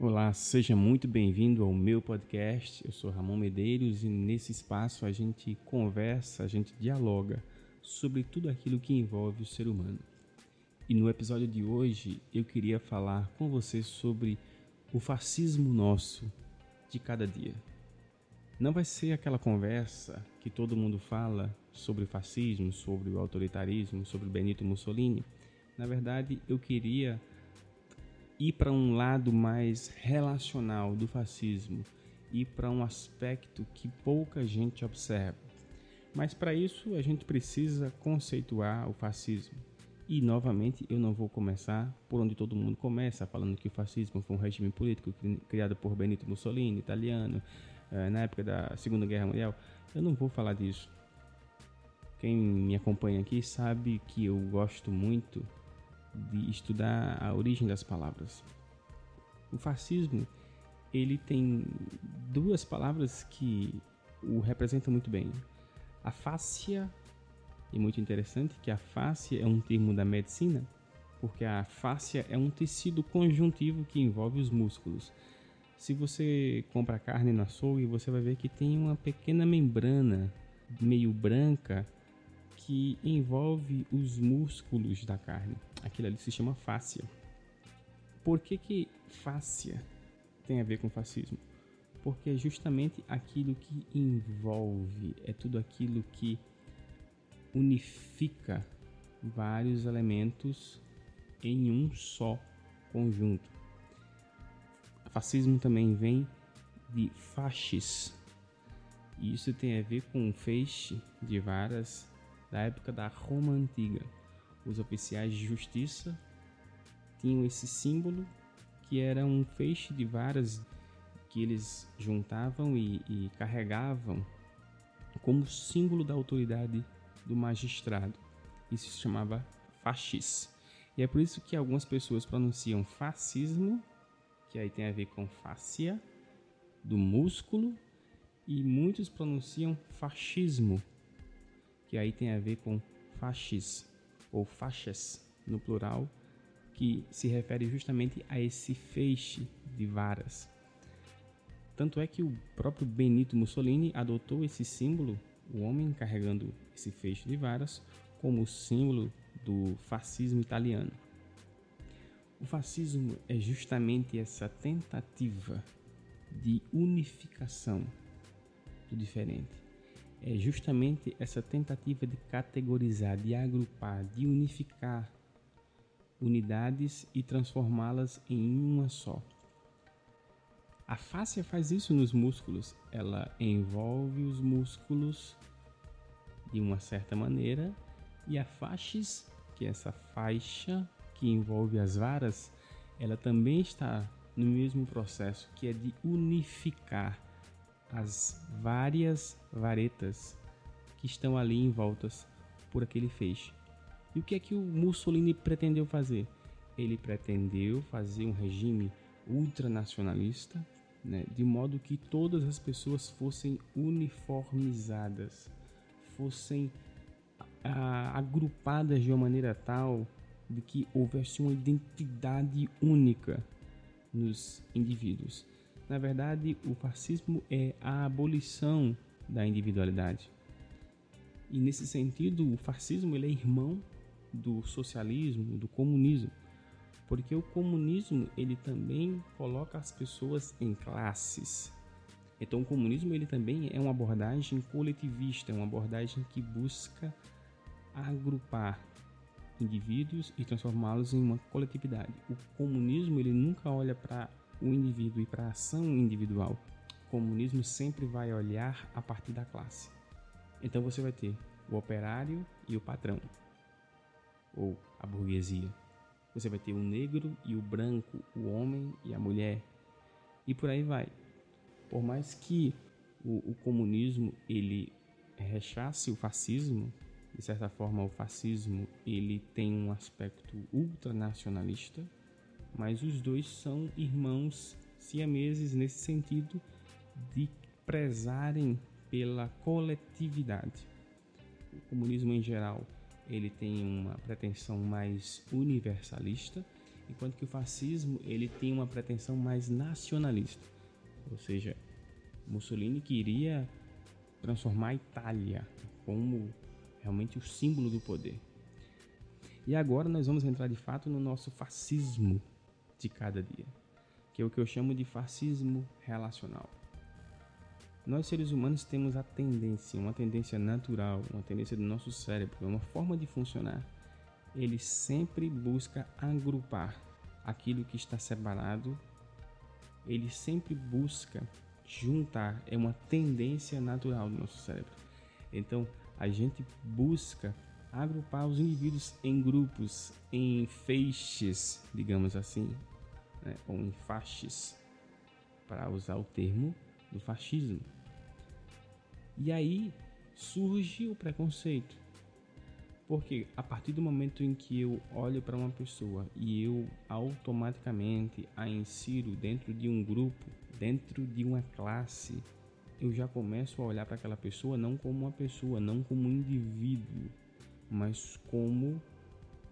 Olá, seja muito bem-vindo ao meu podcast. Eu sou Ramon Medeiros e nesse espaço a gente conversa, a gente dialoga sobre tudo aquilo que envolve o ser humano. E no episódio de hoje eu queria falar com você sobre o fascismo nosso de cada dia. Não vai ser aquela conversa que todo mundo fala sobre fascismo, sobre o autoritarismo, sobre Benito Mussolini. Na verdade, eu queria ir para um lado mais relacional do fascismo, ir para um aspecto que pouca gente observa. Mas para isso a gente precisa conceituar o fascismo. E novamente eu não vou começar por onde todo mundo começa, falando que o fascismo foi um regime político criado por Benito Mussolini, italiano, eh, na época da Segunda Guerra Mundial. Eu não vou falar disso. Quem me acompanha aqui sabe que eu gosto muito de estudar a origem das palavras. O fascismo, ele tem duas palavras que o representam muito bem. A fáscia, e muito interessante que a fáscia é um termo da medicina, porque a fáscia é um tecido conjuntivo que envolve os músculos. Se você compra carne na açougue, você vai ver que tem uma pequena membrana meio branca que envolve os músculos da carne. Aquilo ali se chama fáscia. Por que, que fáscia tem a ver com fascismo? Porque é justamente aquilo que envolve, é tudo aquilo que unifica vários elementos em um só conjunto. Fascismo também vem de fasces. E isso tem a ver com um feixe de varas da época da Roma Antiga. Os oficiais de justiça tinham esse símbolo que era um feixe de varas que eles juntavam e, e carregavam como símbolo da autoridade do magistrado. Isso se chamava fascis. E é por isso que algumas pessoas pronunciam fascismo, que aí tem a ver com fáscia, do músculo, e muitos pronunciam fascismo, que aí tem a ver com fascis ou faixas no plural, que se refere justamente a esse feixe de varas. Tanto é que o próprio Benito Mussolini adotou esse símbolo, o homem carregando esse feixe de varas, como símbolo do fascismo italiano. O fascismo é justamente essa tentativa de unificação do diferente é justamente essa tentativa de categorizar, de agrupar, de unificar unidades e transformá-las em uma só. A fáscia faz isso nos músculos, ela envolve os músculos de uma certa maneira e a fascis, que é essa faixa que envolve as varas, ela também está no mesmo processo que é de unificar as várias varetas que estão ali em voltas por aquele feixe. E o que é que o Mussolini pretendeu fazer? Ele pretendeu fazer um regime ultranacionalista, né, de modo que todas as pessoas fossem uniformizadas, fossem a, agrupadas de uma maneira tal de que houvesse uma identidade única nos indivíduos. Na verdade, o fascismo é a abolição da individualidade. E nesse sentido, o fascismo ele é irmão do socialismo, do comunismo, porque o comunismo ele também coloca as pessoas em classes. Então, o comunismo ele também é uma abordagem coletivista, é uma abordagem que busca agrupar indivíduos e transformá-los em uma coletividade. O comunismo ele nunca olha para o indivíduo e para a ação individual, o comunismo sempre vai olhar a partir da classe. Então você vai ter o operário e o patrão, ou a burguesia. Você vai ter o negro e o branco, o homem e a mulher, e por aí vai. Por mais que o, o comunismo ele rechace o fascismo, de certa forma o fascismo ele tem um aspecto ultranacionalista, mas os dois são irmãos siameses nesse sentido de prezarem pela coletividade. O comunismo em geral ele tem uma pretensão mais universalista enquanto que o fascismo ele tem uma pretensão mais nacionalista, ou seja, Mussolini queria transformar a Itália como realmente o símbolo do poder. E agora nós vamos entrar de fato no nosso fascismo de cada dia, que é o que eu chamo de fascismo relacional. Nós seres humanos temos a tendência, uma tendência natural, uma tendência do nosso cérebro, uma forma de funcionar. Ele sempre busca agrupar aquilo que está separado. Ele sempre busca juntar, é uma tendência natural do nosso cérebro. Então, a gente busca agrupar os indivíduos em grupos, em feixes, digamos assim, né? ou em faixes, para usar o termo do fascismo. E aí surge o preconceito. Porque a partir do momento em que eu olho para uma pessoa e eu automaticamente a insiro dentro de um grupo, dentro de uma classe, eu já começo a olhar para aquela pessoa não como uma pessoa, não como um indivíduo, mas como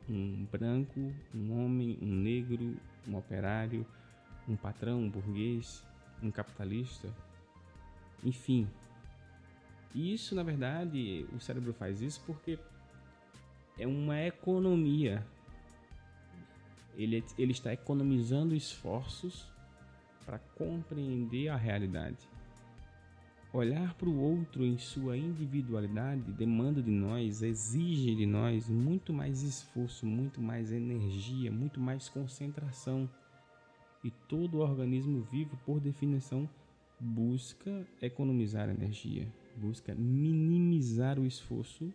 um branco, um homem, um negro, um operário, um patrão, um burguês, um capitalista, enfim. E isso, na verdade, o cérebro faz isso porque é uma economia. Ele, ele está economizando esforços para compreender a realidade. Olhar para o outro em sua individualidade demanda de nós, exige de nós muito mais esforço, muito mais energia, muito mais concentração. E todo organismo vivo, por definição, busca economizar energia, busca minimizar o esforço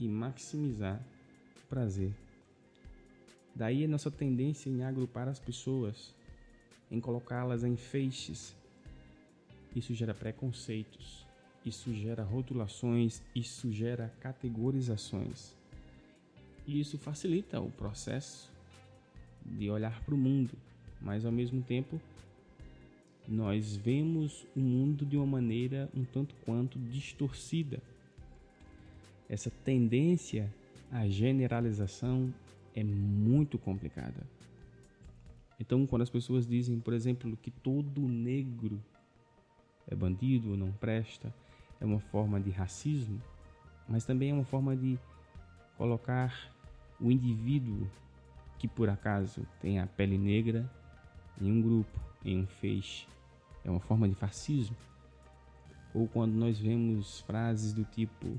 e maximizar o prazer. Daí a nossa tendência em agrupar as pessoas, em colocá-las em feixes. Isso gera preconceitos, isso gera rotulações, isso gera categorizações. E isso facilita o processo de olhar para o mundo, mas ao mesmo tempo nós vemos o mundo de uma maneira um tanto quanto distorcida. Essa tendência à generalização é muito complicada. Então, quando as pessoas dizem, por exemplo, que todo negro é bandido ou não presta, é uma forma de racismo, mas também é uma forma de colocar o indivíduo que por acaso tem a pele negra em um grupo, em um feixe, é uma forma de fascismo. Ou quando nós vemos frases do tipo: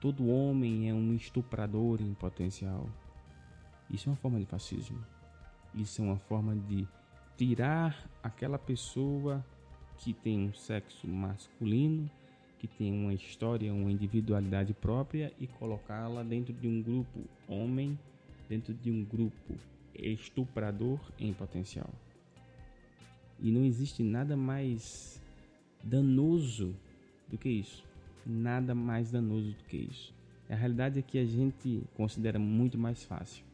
todo homem é um estuprador em potencial. Isso é uma forma de fascismo. Isso é uma forma de tirar aquela pessoa que tem um sexo masculino, que tem uma história, uma individualidade própria e colocá-la dentro de um grupo homem, dentro de um grupo estuprador em potencial. E não existe nada mais danoso do que isso. Nada mais danoso do que isso. A realidade é que a gente considera muito mais fácil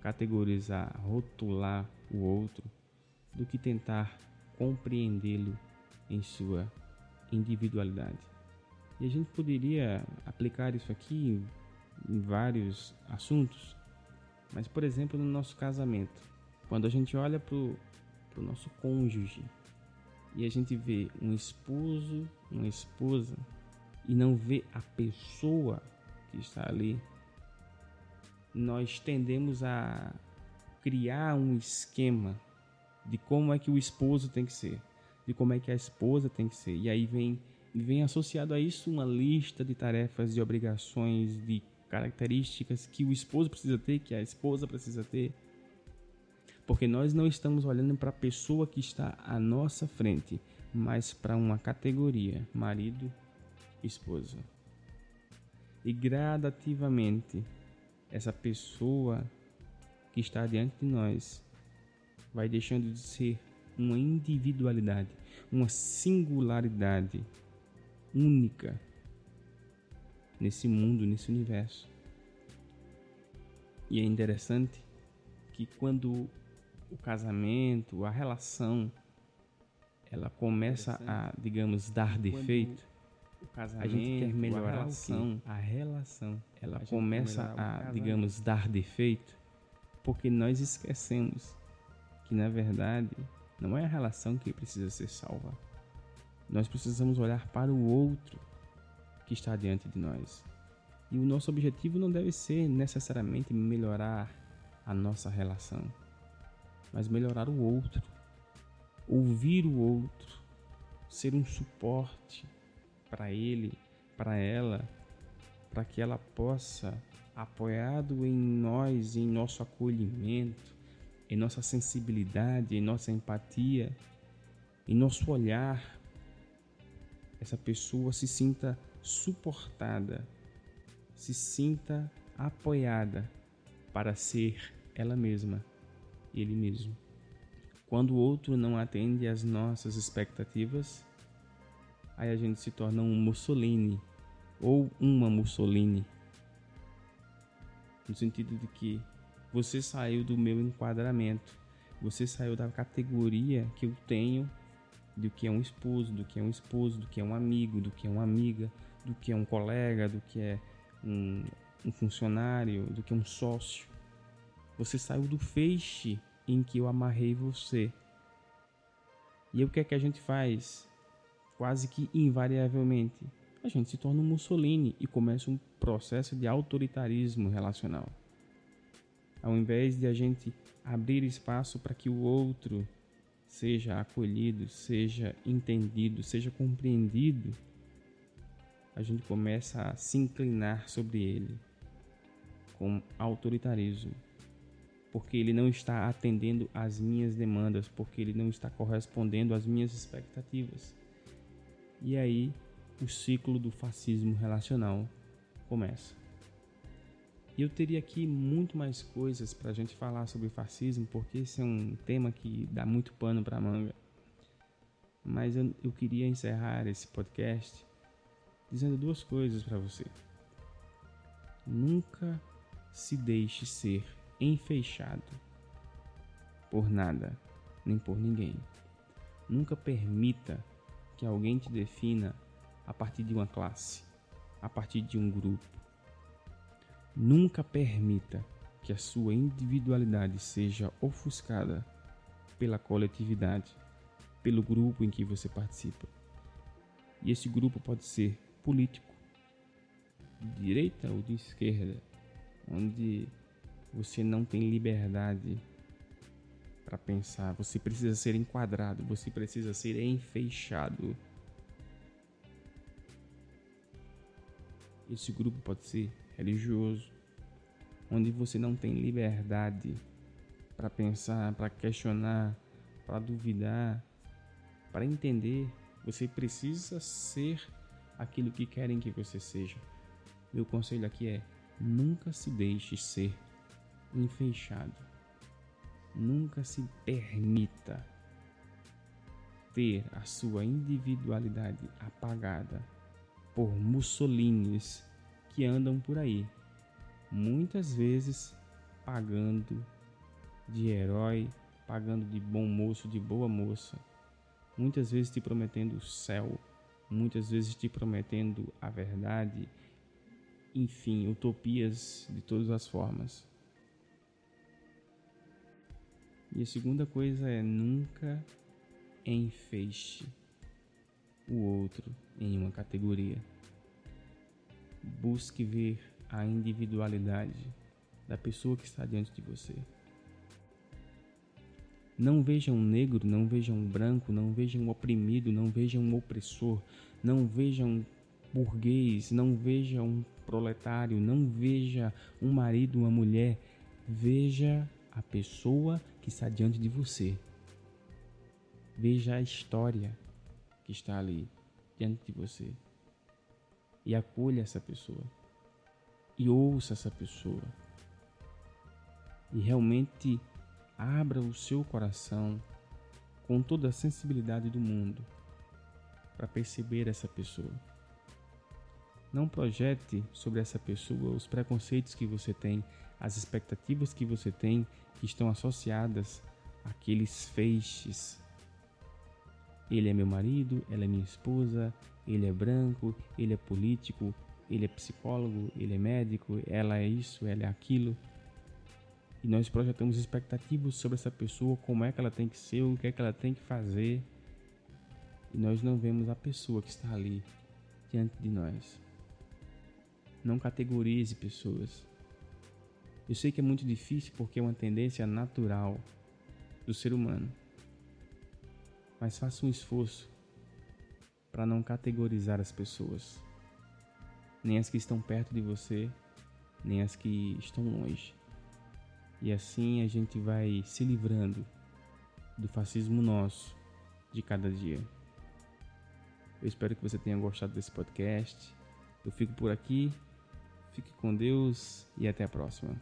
categorizar, rotular o outro do que tentar compreendê-lo em sua individualidade. E a gente poderia aplicar isso aqui em vários assuntos, mas por exemplo no nosso casamento, quando a gente olha para o nosso cônjuge e a gente vê um esposo, uma esposa e não vê a pessoa que está ali, nós tendemos a criar um esquema de como é que o esposo tem que ser, de como é que a esposa tem que ser. E aí vem vem associado a isso uma lista de tarefas, de obrigações, de características que o esposo precisa ter, que a esposa precisa ter. Porque nós não estamos olhando para a pessoa que está à nossa frente, mas para uma categoria: marido, esposa. E gradativamente, essa pessoa que está diante de nós vai deixando de ser uma individualidade, uma singularidade única nesse mundo, nesse universo. E é interessante que quando o casamento, a relação, ela começa a, digamos, dar defeito, a gente quer melhorar a relação, a relação, ela começa a, digamos, dar defeito, porque nós esquecemos que na verdade não é a relação que precisa ser salva. Nós precisamos olhar para o outro que está diante de nós. E o nosso objetivo não deve ser necessariamente melhorar a nossa relação, mas melhorar o outro, ouvir o outro, ser um suporte para ele, para ela, para que ela possa, apoiado em nós, em nosso acolhimento, em nossa sensibilidade, em nossa empatia, em nosso olhar, essa pessoa se sinta suportada, se sinta apoiada para ser ela mesma, ele mesmo. Quando o outro não atende às nossas expectativas, aí a gente se torna um Mussolini ou uma Mussolini. No sentido de que você saiu do meu enquadramento, você saiu da categoria que eu tenho do que é um esposo, do que é um esposo, do que é um amigo, do que é uma amiga, do que é um colega, do que é um, um funcionário, do que é um sócio. Você saiu do feixe em que eu amarrei você. E o que é que a gente faz? Quase que invariavelmente, a gente se torna um Mussolini e começa um processo de autoritarismo relacional. Ao invés de a gente abrir espaço para que o outro seja acolhido, seja entendido, seja compreendido, a gente começa a se inclinar sobre ele com autoritarismo, porque ele não está atendendo às minhas demandas, porque ele não está correspondendo às minhas expectativas. E aí o ciclo do fascismo relacional começa. E eu teria aqui muito mais coisas para a gente falar sobre fascismo, porque esse é um tema que dá muito pano para manga. Mas eu, eu queria encerrar esse podcast dizendo duas coisas para você. Nunca se deixe ser enfeixado por nada, nem por ninguém. Nunca permita que alguém te defina a partir de uma classe, a partir de um grupo. Nunca permita que a sua individualidade seja ofuscada pela coletividade, pelo grupo em que você participa. E esse grupo pode ser político, de direita ou de esquerda, onde você não tem liberdade para pensar, você precisa ser enquadrado, você precisa ser enfeixado. Esse grupo pode ser religioso, onde você não tem liberdade para pensar, para questionar, para duvidar, para entender. Você precisa ser aquilo que querem que você seja. Meu conselho aqui é: nunca se deixe ser enfeixado. Nunca se permita ter a sua individualidade apagada por Mussolinis que andam por aí, muitas vezes pagando de herói, pagando de bom moço, de boa moça, muitas vezes te prometendo o céu, muitas vezes te prometendo a verdade, enfim, utopias de todas as formas. E a segunda coisa é nunca enfeixe o outro em uma categoria. Busque ver a individualidade da pessoa que está diante de você. Não veja um negro, não veja um branco, não veja um oprimido, não veja um opressor, não veja um burguês, não veja um proletário, não veja um marido, uma mulher. Veja a pessoa que está diante de você. Veja a história que está ali diante de você. E acolha essa pessoa. E ouça essa pessoa. E realmente abra o seu coração com toda a sensibilidade do mundo para perceber essa pessoa. Não projete sobre essa pessoa os preconceitos que você tem, as expectativas que você tem que estão associadas àqueles feixes. Ele é meu marido, ela é minha esposa, ele é branco, ele é político, ele é psicólogo, ele é médico, ela é isso, ela é aquilo. e nós projetamos expectativas sobre essa pessoa, como é que ela tem que ser, o que é que ela tem que fazer, e nós não vemos a pessoa que está ali diante de nós. Não categorize pessoas. Eu sei que é muito difícil porque é uma tendência natural do ser humano. Mas faça um esforço para não categorizar as pessoas, nem as que estão perto de você, nem as que estão longe. E assim a gente vai se livrando do fascismo nosso de cada dia. Eu espero que você tenha gostado desse podcast. Eu fico por aqui. Fique com Deus e até a próxima.